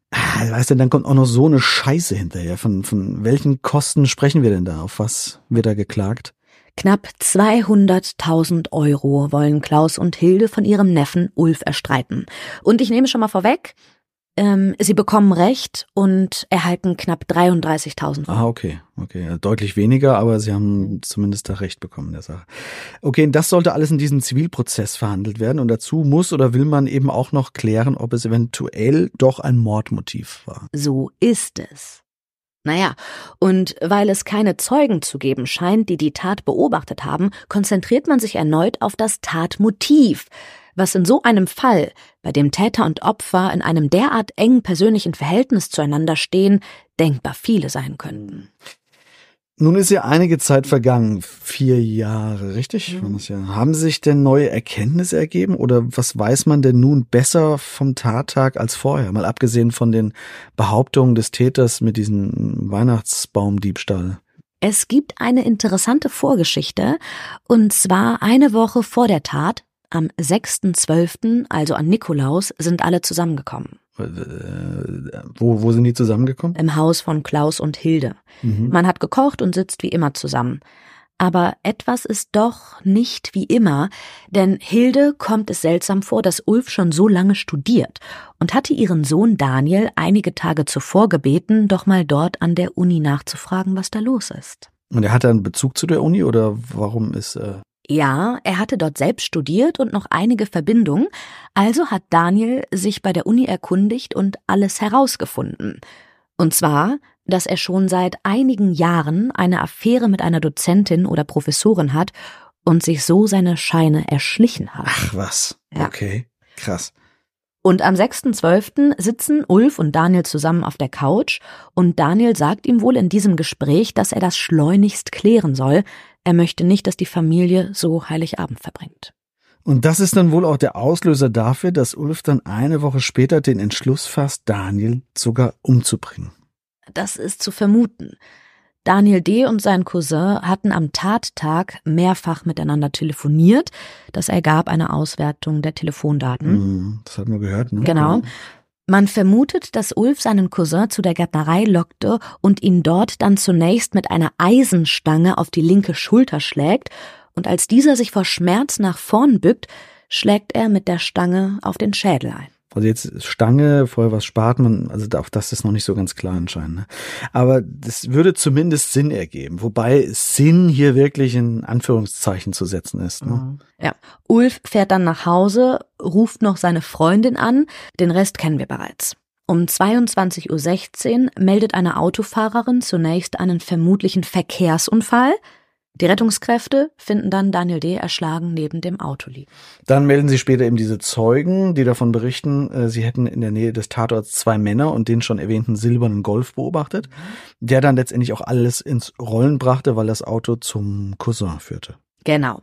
Weißt du, dann kommt auch noch so eine Scheiße hinterher. Von, von welchen Kosten sprechen wir denn da? Auf was wird da geklagt? Knapp 200.000 Euro wollen Klaus und Hilde von ihrem Neffen Ulf erstreiten. Und ich nehme schon mal vorweg, ähm, sie bekommen Recht und erhalten knapp 33.000. Ah, okay, okay, deutlich weniger, aber sie haben zumindest da Recht bekommen in der Sache. Okay, das sollte alles in diesem Zivilprozess verhandelt werden und dazu muss oder will man eben auch noch klären, ob es eventuell doch ein Mordmotiv war. So ist es. Naja, und weil es keine Zeugen zu geben scheint, die die Tat beobachtet haben, konzentriert man sich erneut auf das Tatmotiv was in so einem Fall, bei dem Täter und Opfer in einem derart engen persönlichen Verhältnis zueinander stehen, denkbar viele sein könnten. Nun ist ja einige Zeit vergangen, vier Jahre, richtig? Mhm. Haben sich denn neue Erkenntnisse ergeben oder was weiß man denn nun besser vom Tattag als vorher? Mal abgesehen von den Behauptungen des Täters mit diesem Weihnachtsbaumdiebstahl. Es gibt eine interessante Vorgeschichte, und zwar eine Woche vor der Tat, am 6.12., also an Nikolaus, sind alle zusammengekommen. Äh, wo, wo sind die zusammengekommen? Im Haus von Klaus und Hilde. Mhm. Man hat gekocht und sitzt wie immer zusammen. Aber etwas ist doch nicht wie immer, denn Hilde kommt es seltsam vor, dass Ulf schon so lange studiert und hatte ihren Sohn Daniel einige Tage zuvor gebeten, doch mal dort an der Uni nachzufragen, was da los ist. Und er hatte einen Bezug zu der Uni oder warum ist äh Ja, er hatte dort selbst studiert und noch einige Verbindungen, also hat Daniel sich bei der Uni erkundigt und alles herausgefunden. Und zwar, dass er schon seit einigen Jahren eine Affäre mit einer Dozentin oder Professorin hat und sich so seine Scheine erschlichen hat. Ach was. Ja. Okay. Krass. Und am 6.12. sitzen Ulf und Daniel zusammen auf der Couch und Daniel sagt ihm wohl in diesem Gespräch, dass er das schleunigst klären soll. Er möchte nicht, dass die Familie so Heiligabend verbringt. Und das ist dann wohl auch der Auslöser dafür, dass Ulf dann eine Woche später den Entschluss fasst, Daniel sogar umzubringen. Das ist zu vermuten. Daniel D. und sein Cousin hatten am Tattag mehrfach miteinander telefoniert. Das ergab eine Auswertung der Telefondaten. Mhm, Das hat man gehört, ne? Genau. Man vermutet, dass Ulf seinen Cousin zu der Gärtnerei lockte und ihn dort dann zunächst mit einer Eisenstange auf die linke Schulter schlägt, und als dieser sich vor Schmerz nach vorn bückt, schlägt er mit der Stange auf den Schädel ein. Also jetzt Stange, vorher was Spaten, also auch das ist noch nicht so ganz klar anscheinend. Ne? Aber das würde zumindest Sinn ergeben, wobei Sinn hier wirklich in Anführungszeichen zu setzen ist. Ne? Ja. Ulf fährt dann nach Hause, ruft noch seine Freundin an, den Rest kennen wir bereits. Um 22.16 Uhr meldet eine Autofahrerin zunächst einen vermutlichen Verkehrsunfall. Die Rettungskräfte finden dann Daniel D. erschlagen neben dem Auto liegen. Dann melden sie später eben diese Zeugen, die davon berichten, äh, sie hätten in der Nähe des Tatorts zwei Männer und den schon erwähnten silbernen Golf beobachtet, der dann letztendlich auch alles ins Rollen brachte, weil das Auto zum Cousin führte. Genau.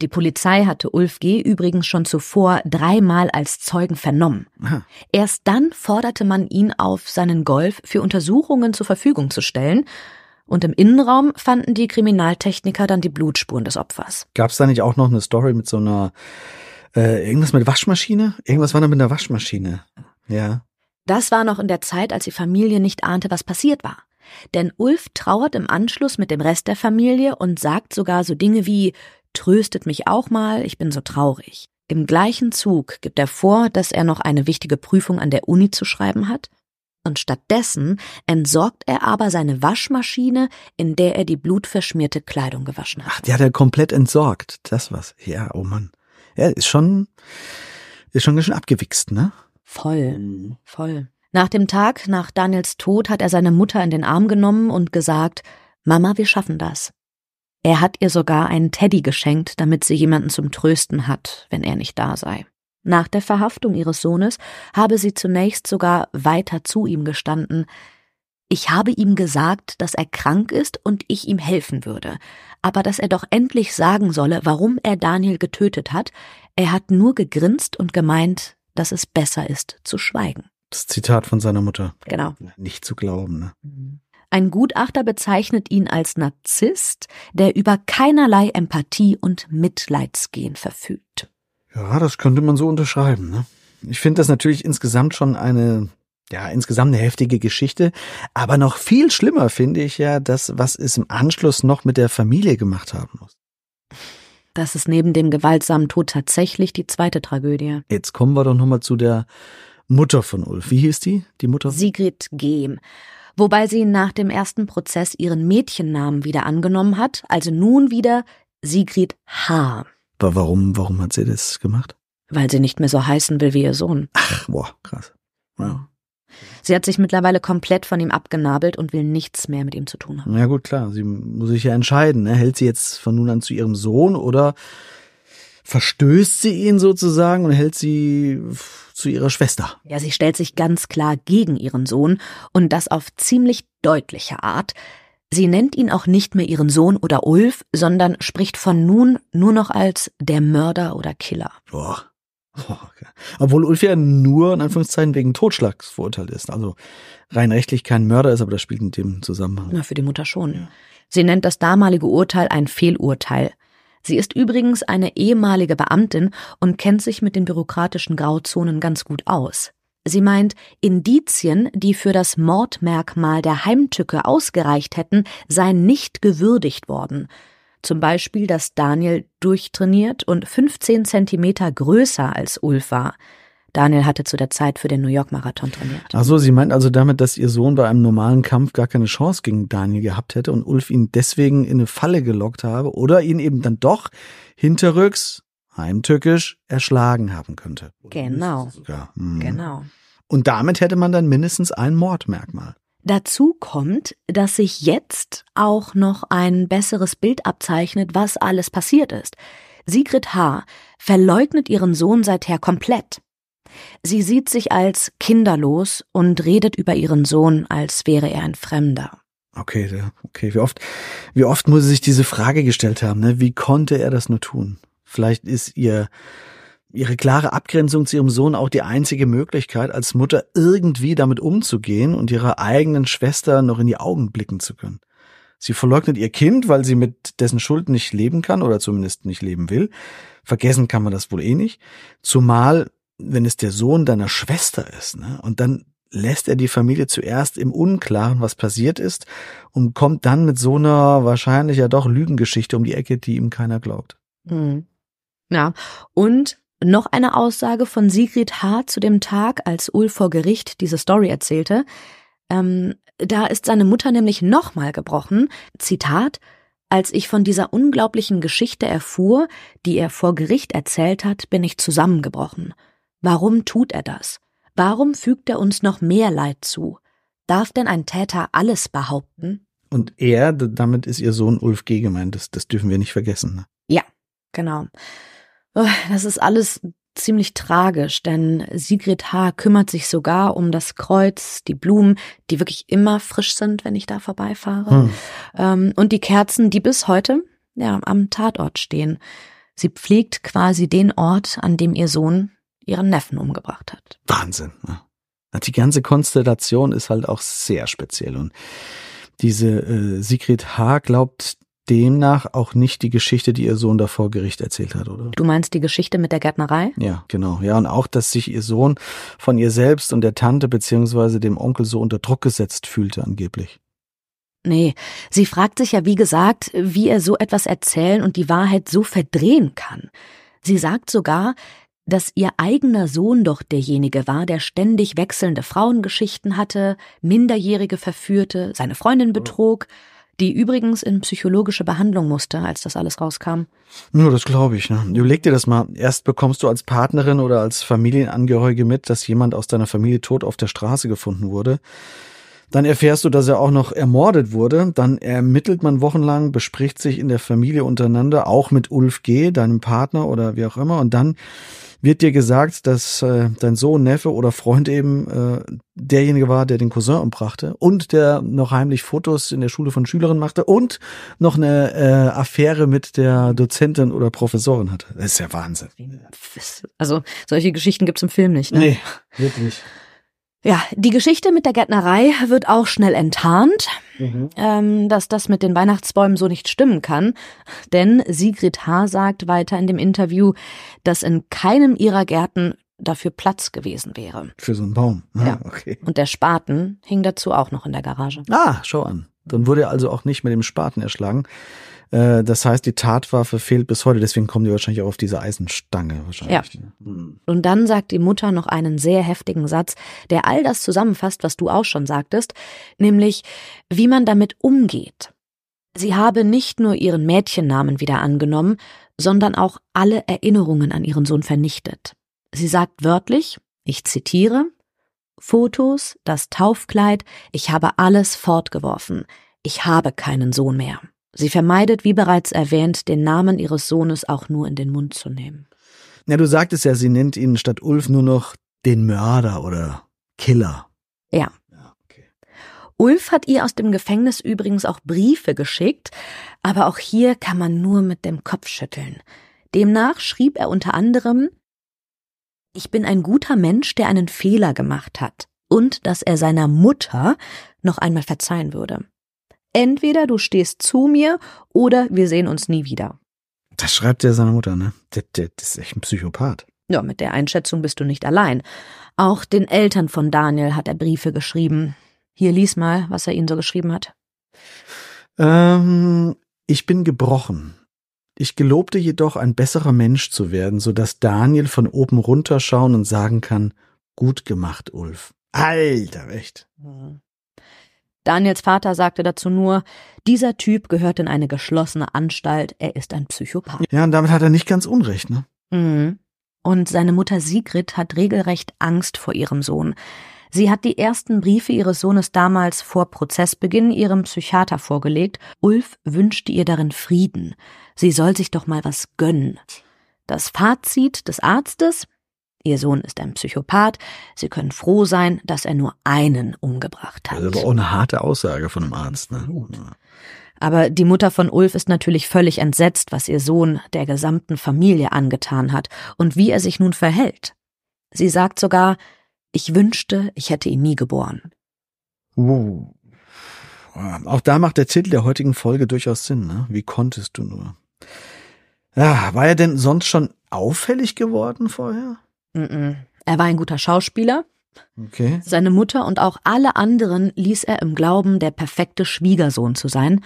Die Polizei hatte Ulf G. übrigens schon zuvor dreimal als Zeugen vernommen. Aha. Erst dann forderte man ihn auf, seinen Golf für Untersuchungen zur Verfügung zu stellen, und im Innenraum fanden die Kriminaltechniker dann die Blutspuren des Opfers. Gab es da nicht auch noch eine Story mit so einer äh, irgendwas mit Waschmaschine? Irgendwas war da mit einer Waschmaschine. Ja. Das war noch in der Zeit, als die Familie nicht ahnte, was passiert war. Denn Ulf trauert im Anschluss mit dem Rest der Familie und sagt sogar so Dinge wie Tröstet mich auch mal, ich bin so traurig. Im gleichen Zug gibt er vor, dass er noch eine wichtige Prüfung an der Uni zu schreiben hat. Und stattdessen entsorgt er aber seine Waschmaschine, in der er die blutverschmierte Kleidung gewaschen hat. Ach, die hat er komplett entsorgt. Das was. Ja, oh Mann. Ja, ist schon, ist schon ganz schön abgewichst, ne? Voll, voll. Nach dem Tag nach Daniels Tod hat er seine Mutter in den Arm genommen und gesagt, Mama, wir schaffen das. Er hat ihr sogar einen Teddy geschenkt, damit sie jemanden zum Trösten hat, wenn er nicht da sei. Nach der Verhaftung ihres Sohnes habe sie zunächst sogar weiter zu ihm gestanden. Ich habe ihm gesagt, dass er krank ist und ich ihm helfen würde, aber dass er doch endlich sagen solle, warum er Daniel getötet hat. Er hat nur gegrinst und gemeint, dass es besser ist zu schweigen. Das Zitat von seiner Mutter. Genau. Nicht zu glauben, ne? Ein Gutachter bezeichnet ihn als Narzisst, der über keinerlei Empathie und Mitleidsgehen verfügt. Ja, das könnte man so unterschreiben, ne? Ich finde das natürlich insgesamt schon eine, ja, insgesamt eine heftige Geschichte. Aber noch viel schlimmer finde ich ja das, was es im Anschluss noch mit der Familie gemacht haben muss. Das ist neben dem gewaltsamen Tod tatsächlich die zweite Tragödie. Jetzt kommen wir doch nochmal zu der Mutter von Ulf. Wie hieß die? Die Mutter? Sigrid Gehm. Wobei sie nach dem ersten Prozess ihren Mädchennamen wieder angenommen hat, also nun wieder Sigrid H., warum, warum hat sie das gemacht? weil sie nicht mehr so heißen will wie ihr Sohn. Ach, boah, krass. Ja. Sie hat sich mittlerweile komplett von ihm abgenabelt und will nichts mehr mit ihm zu tun haben. Ja gut, klar. Sie muss sich ja entscheiden. Ne? Hält sie jetzt von nun an zu ihrem Sohn oder verstößt sie ihn sozusagen und hält sie zu ihrer Schwester? Ja, sie stellt sich ganz klar gegen ihren Sohn und das auf ziemlich deutliche Art. Sie nennt ihn auch nicht mehr ihren Sohn oder Ulf, sondern spricht von nun nur noch als der Mörder oder Killer. Boah. Boah. Obwohl Ulf ja nur in Anführungszeichen wegen Totschlags verurteilt ist. Also rein rechtlich kein Mörder ist, aber das spielt in dem Zusammenhang. Na, für die Mutter schon. Sie nennt das damalige Urteil ein Fehlurteil. Sie ist übrigens eine ehemalige Beamtin und kennt sich mit den bürokratischen Grauzonen ganz gut aus. Sie meint, Indizien, die für das Mordmerkmal der Heimtücke ausgereicht hätten, seien nicht gewürdigt worden. Zum Beispiel, dass Daniel durchtrainiert und 15 Zentimeter größer als Ulf war. Daniel hatte zu der Zeit für den New York Marathon trainiert. Ach so, sie meint also damit, dass ihr Sohn bei einem normalen Kampf gar keine Chance gegen Daniel gehabt hätte und Ulf ihn deswegen in eine Falle gelockt habe oder ihn eben dann doch hinterrücks, heimtückisch, erschlagen haben könnte. Genau. Ja, hm. Genau. Und damit hätte man dann mindestens ein Mordmerkmal. Dazu kommt, dass sich jetzt auch noch ein besseres Bild abzeichnet, was alles passiert ist. Sigrid H. verleugnet ihren Sohn seither komplett. Sie sieht sich als kinderlos und redet über ihren Sohn, als wäre er ein Fremder. Okay, okay. Wie oft, wie oft muss sie sich diese Frage gestellt haben, ne? Wie konnte er das nur tun? Vielleicht ist ihr, ihre klare Abgrenzung zu ihrem Sohn auch die einzige Möglichkeit, als Mutter irgendwie damit umzugehen und ihrer eigenen Schwester noch in die Augen blicken zu können. Sie verleugnet ihr Kind, weil sie mit dessen Schuld nicht leben kann oder zumindest nicht leben will. Vergessen kann man das wohl eh nicht. Zumal, wenn es der Sohn deiner Schwester ist, ne? Und dann lässt er die Familie zuerst im Unklaren, was passiert ist, und kommt dann mit so einer wahrscheinlich ja doch Lügengeschichte um die Ecke, die ihm keiner glaubt. Hm. Ja, und noch eine Aussage von Sigrid H. zu dem Tag, als Ulf vor Gericht diese Story erzählte. Ähm, da ist seine Mutter nämlich nochmal gebrochen. Zitat, als ich von dieser unglaublichen Geschichte erfuhr, die er vor Gericht erzählt hat, bin ich zusammengebrochen. Warum tut er das? Warum fügt er uns noch mehr Leid zu? Darf denn ein Täter alles behaupten? Und er, damit ist ihr Sohn Ulf G. gemeint, das, das dürfen wir nicht vergessen. Ne? Ja, genau. Das ist alles ziemlich tragisch, denn Sigrid H. kümmert sich sogar um das Kreuz, die Blumen, die wirklich immer frisch sind, wenn ich da vorbeifahre, Hm. ähm, und die Kerzen, die bis heute ja am Tatort stehen. Sie pflegt quasi den Ort, an dem ihr Sohn ihren Neffen umgebracht hat. Wahnsinn. Ne? Die ganze Konstellation ist halt auch sehr speziell und diese äh, Sigrid H. glaubt demnach auch nicht die Geschichte, die ihr Sohn da vor Gericht erzählt hat, oder? Du meinst die Geschichte mit der Gärtnerei? Ja, genau. Ja, und auch, dass sich ihr Sohn von ihr selbst und der Tante beziehungsweise dem Onkel so unter Druck gesetzt fühlte angeblich. Nee, sie fragt sich ja, wie gesagt, wie er so etwas erzählen und die Wahrheit so verdrehen kann. Sie sagt sogar, dass ihr eigener Sohn doch derjenige war, der ständig wechselnde Frauengeschichten hatte, Minderjährige verführte, seine Freundin betrog, die übrigens in psychologische Behandlung musste, als das alles rauskam. Nur das glaube ich. Ne? Überleg dir das mal. Erst bekommst du als Partnerin oder als Familienangehörige mit, dass jemand aus deiner Familie tot auf der Straße gefunden wurde. Dann erfährst du, dass er auch noch ermordet wurde. Dann ermittelt man wochenlang, bespricht sich in der Familie untereinander, auch mit Ulf G., deinem Partner oder wie auch immer. Und dann wird dir gesagt, dass äh, dein Sohn, Neffe oder Freund eben äh, derjenige war, der den Cousin umbrachte und der noch heimlich Fotos in der Schule von Schülerinnen machte und noch eine äh, Affäre mit der Dozentin oder Professorin hatte. Das ist ja Wahnsinn. Also solche Geschichten gibt's im Film nicht. Ne? Nee, wirklich. Ja, die Geschichte mit der Gärtnerei wird auch schnell enttarnt, ähm, dass das mit den Weihnachtsbäumen so nicht stimmen kann. Denn Sigrid H. sagt weiter in dem Interview, dass in keinem ihrer Gärten dafür Platz gewesen wäre. Für so einen Baum. Ah, Ja. okay. Und der Spaten hing dazu auch noch in der Garage. Ah, schau an. Dann wurde er also auch nicht mit dem Spaten erschlagen. Äh, das heißt, die Tatwaffe fehlt bis heute. Deswegen kommen die wahrscheinlich auch auf diese Eisenstange. Wahrscheinlich. Hm. Und dann sagt die Mutter noch einen sehr heftigen Satz, der all das zusammenfasst, was du auch schon sagtest, nämlich wie man damit umgeht. Sie habe nicht nur ihren Mädchennamen wieder angenommen, sondern auch alle Erinnerungen an ihren Sohn vernichtet. Sie sagt wörtlich, ich zitiere, Fotos, das Taufkleid, ich habe alles fortgeworfen. Ich habe keinen Sohn mehr. Sie vermeidet, wie bereits erwähnt, den Namen ihres Sohnes auch nur in den Mund zu nehmen. Ja, du sagtest ja, sie nennt ihn statt Ulf nur noch den Mörder oder Killer. Ja. Ja, okay. Ulf hat ihr aus dem Gefängnis übrigens auch Briefe geschickt, aber auch hier kann man nur mit dem Kopf schütteln. Demnach schrieb er unter anderem Ich bin ein guter Mensch, der einen Fehler gemacht hat, und dass er seiner Mutter noch einmal verzeihen würde. Entweder du stehst zu mir oder wir sehen uns nie wieder. Das schreibt er seiner Mutter, ne? Der, der, das ist echt ein Psychopath. Ja, mit der Einschätzung bist du nicht allein. Auch den Eltern von Daniel hat er Briefe geschrieben. Hier lies mal, was er ihnen so geschrieben hat. Ähm, ich bin gebrochen. Ich gelobte jedoch, ein besserer Mensch zu werden, so dass Daniel von oben runterschauen und sagen kann, gut gemacht, Ulf. Alter, echt. Mhm. Daniels Vater sagte dazu nur, dieser Typ gehört in eine geschlossene Anstalt, er ist ein Psychopath. Ja, und damit hat er nicht ganz unrecht, ne? Mhm. Und seine Mutter Sigrid hat regelrecht Angst vor ihrem Sohn. Sie hat die ersten Briefe ihres Sohnes damals vor Prozessbeginn ihrem Psychiater vorgelegt. Ulf wünschte ihr darin Frieden. Sie soll sich doch mal was gönnen. Das Fazit des Arztes Ihr Sohn ist ein Psychopath. Sie können froh sein, dass er nur einen umgebracht hat. Das ist aber auch eine harte Aussage von einem Arzt. Ne? Aber die Mutter von Ulf ist natürlich völlig entsetzt, was ihr Sohn der gesamten Familie angetan hat und wie er sich nun verhält. Sie sagt sogar, ich wünschte, ich hätte ihn nie geboren. Wow. Auch da macht der Titel der heutigen Folge durchaus Sinn. Ne? Wie konntest du nur? Ja, war er denn sonst schon auffällig geworden vorher? Er war ein guter Schauspieler. Okay. Seine Mutter und auch alle anderen ließ er im Glauben, der perfekte Schwiegersohn zu sein.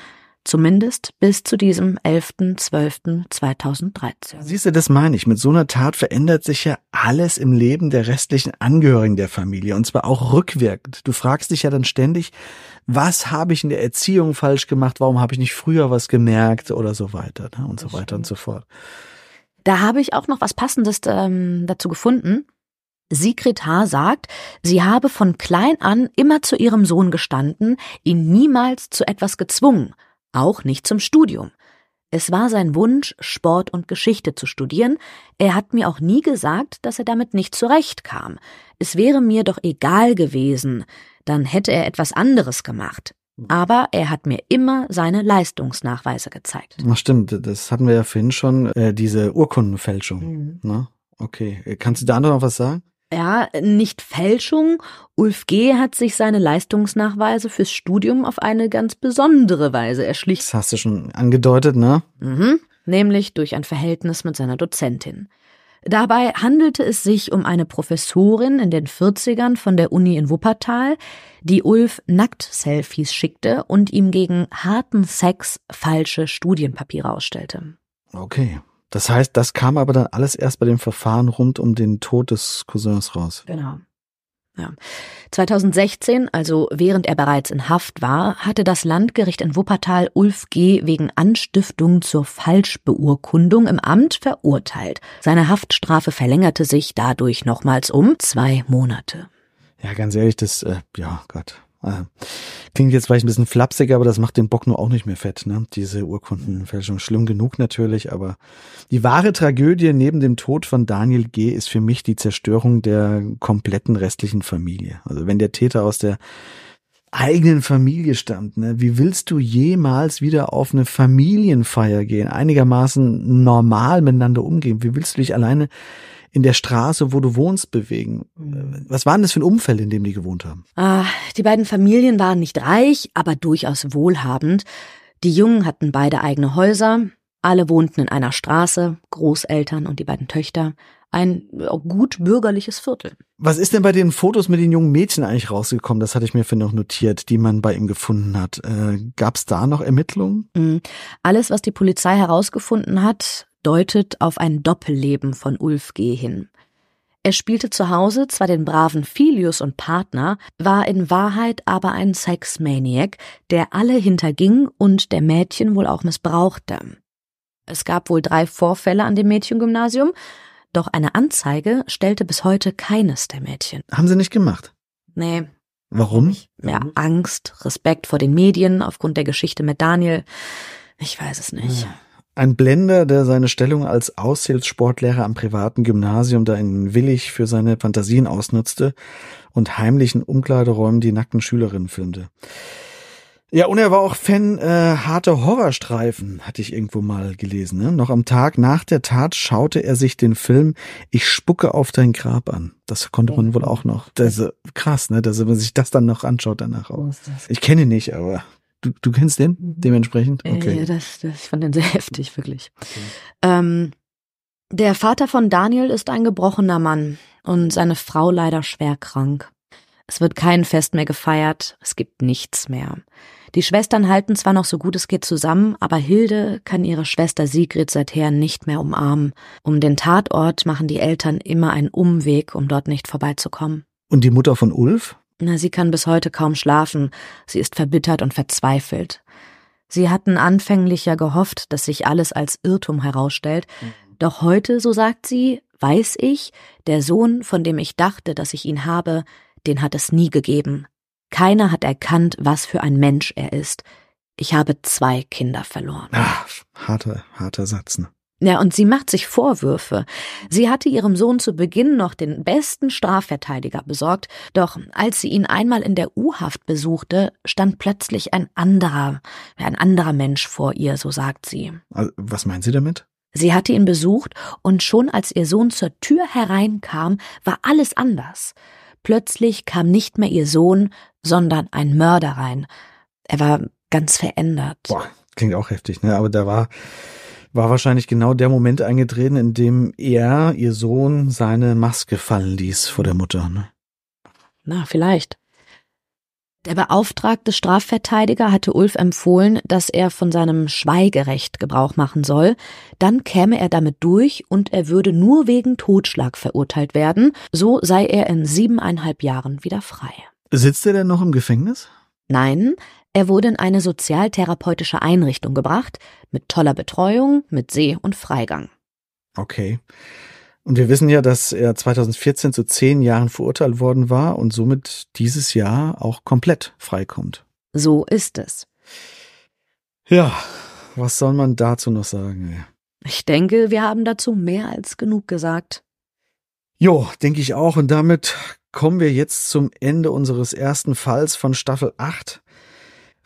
Zumindest bis zu diesem 11.12.2013. Siehst du, das meine ich. Mit so einer Tat verändert sich ja alles im Leben der restlichen Angehörigen der Familie. Und zwar auch rückwirkend. Du fragst dich ja dann ständig, was habe ich in der Erziehung falsch gemacht? Warum habe ich nicht früher was gemerkt? Oder so weiter. Ne? Und so weiter und so fort. Da habe ich auch noch was Passendes ähm, dazu gefunden. Sigrid H. sagt, sie habe von klein an immer zu ihrem Sohn gestanden, ihn niemals zu etwas gezwungen, auch nicht zum Studium. Es war sein Wunsch, Sport und Geschichte zu studieren. Er hat mir auch nie gesagt, dass er damit nicht zurechtkam. Es wäre mir doch egal gewesen, dann hätte er etwas anderes gemacht. Aber er hat mir immer seine Leistungsnachweise gezeigt. Ach stimmt, das hatten wir ja vorhin schon, äh, diese Urkundenfälschung. Mhm. Ne? Okay, kannst du da noch was sagen? Ja, nicht Fälschung. Ulf G. hat sich seine Leistungsnachweise fürs Studium auf eine ganz besondere Weise erschlichen. Das hast du schon angedeutet, ne? Mhm, nämlich durch ein Verhältnis mit seiner Dozentin. Dabei handelte es sich um eine Professorin in den 40ern von der Uni in Wuppertal, die Ulf Nackt-Selfies schickte und ihm gegen harten Sex falsche Studienpapiere ausstellte. Okay. Das heißt, das kam aber dann alles erst bei dem Verfahren rund um den Tod des Cousins raus. Genau. Ja. 2016, also während er bereits in Haft war, hatte das Landgericht in Wuppertal Ulf G. wegen Anstiftung zur Falschbeurkundung im Amt verurteilt. Seine Haftstrafe verlängerte sich dadurch nochmals um zwei Monate. Ja, ganz ehrlich, das, äh, ja, Gott, klingt jetzt vielleicht ein bisschen flapsig, aber das macht den Bock nur auch nicht mehr fett, ne? Diese Urkundenfälschung. Schlimm genug natürlich, aber die wahre Tragödie neben dem Tod von Daniel G. ist für mich die Zerstörung der kompletten restlichen Familie. Also wenn der Täter aus der eigenen Familie stammt, ne? Wie willst du jemals wieder auf eine Familienfeier gehen, einigermaßen normal miteinander umgehen? Wie willst du dich alleine in der Straße, wo du wohnst, bewegen. Was war denn das für ein Umfeld, in dem die gewohnt haben? Ah, die beiden Familien waren nicht reich, aber durchaus wohlhabend. Die Jungen hatten beide eigene Häuser, alle wohnten in einer Straße, Großeltern und die beiden Töchter. Ein gut bürgerliches Viertel. Was ist denn bei den Fotos mit den jungen Mädchen eigentlich rausgekommen? Das hatte ich mir für noch notiert, die man bei ihm gefunden hat. Äh, Gab es da noch Ermittlungen? Mm, alles, was die Polizei herausgefunden hat, deutet auf ein Doppelleben von Ulf G. hin. Er spielte zu Hause zwar den braven Filius und Partner, war in Wahrheit aber ein Sexmaniac, der alle hinterging und der Mädchen wohl auch missbrauchte. Es gab wohl drei Vorfälle an dem Mädchengymnasium, doch eine Anzeige stellte bis heute keines der Mädchen. Haben sie nicht gemacht? Nee. Warum? Ja, Angst, Respekt vor den Medien aufgrund der Geschichte mit Daniel. Ich weiß es nicht. Ja. Ein Blender, der seine Stellung als Aushilfssportlehrer am privaten Gymnasium da in Willig für seine Fantasien ausnutzte und heimlichen Umkleideräumen die nackten Schülerinnen filmte. Ja, und er war auch Fan äh, harter Horrorstreifen, hatte ich irgendwo mal gelesen. Ne? Noch am Tag nach der Tat schaute er sich den Film Ich spucke auf dein Grab an. Das konnte man wohl auch noch. Das ist krass, ne, dass man sich das dann noch anschaut danach auch. Ich kenne ihn nicht, aber du, du kennst den dementsprechend? Okay. Ja, das, das, ich fand den sehr (laughs) heftig, wirklich. Okay. Ähm, der Vater von Daniel ist ein gebrochener Mann und seine Frau leider schwer krank. Es wird kein Fest mehr gefeiert, es gibt nichts mehr. Die Schwestern halten zwar noch so gut es geht zusammen, aber Hilde kann ihre Schwester Sigrid seither nicht mehr umarmen. Um den Tatort machen die Eltern immer einen Umweg, um dort nicht vorbeizukommen. Und die Mutter von Ulf? Na, sie kann bis heute kaum schlafen. Sie ist verbittert und verzweifelt. Sie hatten anfänglich ja gehofft, dass sich alles als Irrtum herausstellt. Mhm. Doch heute, so sagt sie, weiß ich, der Sohn, von dem ich dachte, dass ich ihn habe, den hat es nie gegeben. Keiner hat erkannt, was für ein Mensch er ist. Ich habe zwei Kinder verloren. Ach, harter, harter Satz. Ne? Ja, und sie macht sich Vorwürfe. Sie hatte ihrem Sohn zu Beginn noch den besten Strafverteidiger besorgt, doch als sie ihn einmal in der U-Haft besuchte, stand plötzlich ein anderer, ein anderer Mensch vor ihr, so sagt sie. Also, was meint sie damit? Sie hatte ihn besucht, und schon als ihr Sohn zur Tür hereinkam, war alles anders. Plötzlich kam nicht mehr ihr Sohn, sondern ein Mörder rein. Er war ganz verändert. Boah, klingt auch heftig, ne? Aber da war, war wahrscheinlich genau der Moment eingetreten, in dem er, ihr Sohn, seine Maske fallen ließ vor der Mutter, ne? Na, vielleicht. Der beauftragte Strafverteidiger hatte Ulf empfohlen, dass er von seinem Schweigerecht Gebrauch machen soll, dann käme er damit durch und er würde nur wegen Totschlag verurteilt werden, so sei er in siebeneinhalb Jahren wieder frei. Sitzt er denn noch im Gefängnis? Nein, er wurde in eine sozialtherapeutische Einrichtung gebracht, mit toller Betreuung, mit See- und Freigang. Okay. Und wir wissen ja, dass er 2014 zu zehn Jahren verurteilt worden war und somit dieses Jahr auch komplett freikommt. So ist es. Ja, was soll man dazu noch sagen? Ich denke, wir haben dazu mehr als genug gesagt. Jo, denke ich auch. Und damit kommen wir jetzt zum Ende unseres ersten Falls von Staffel 8.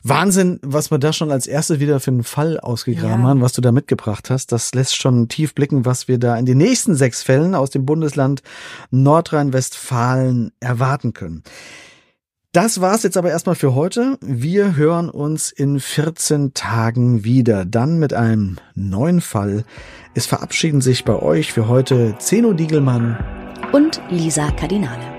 Wahnsinn, was wir da schon als erstes wieder für einen Fall ausgegraben ja. haben, was du da mitgebracht hast. Das lässt schon tief blicken, was wir da in den nächsten sechs Fällen aus dem Bundesland Nordrhein-Westfalen erwarten können. Das war's jetzt aber erstmal für heute. Wir hören uns in 14 Tagen wieder, dann mit einem neuen Fall. Es verabschieden sich bei euch für heute Zeno Diegelmann und Lisa Kardinale.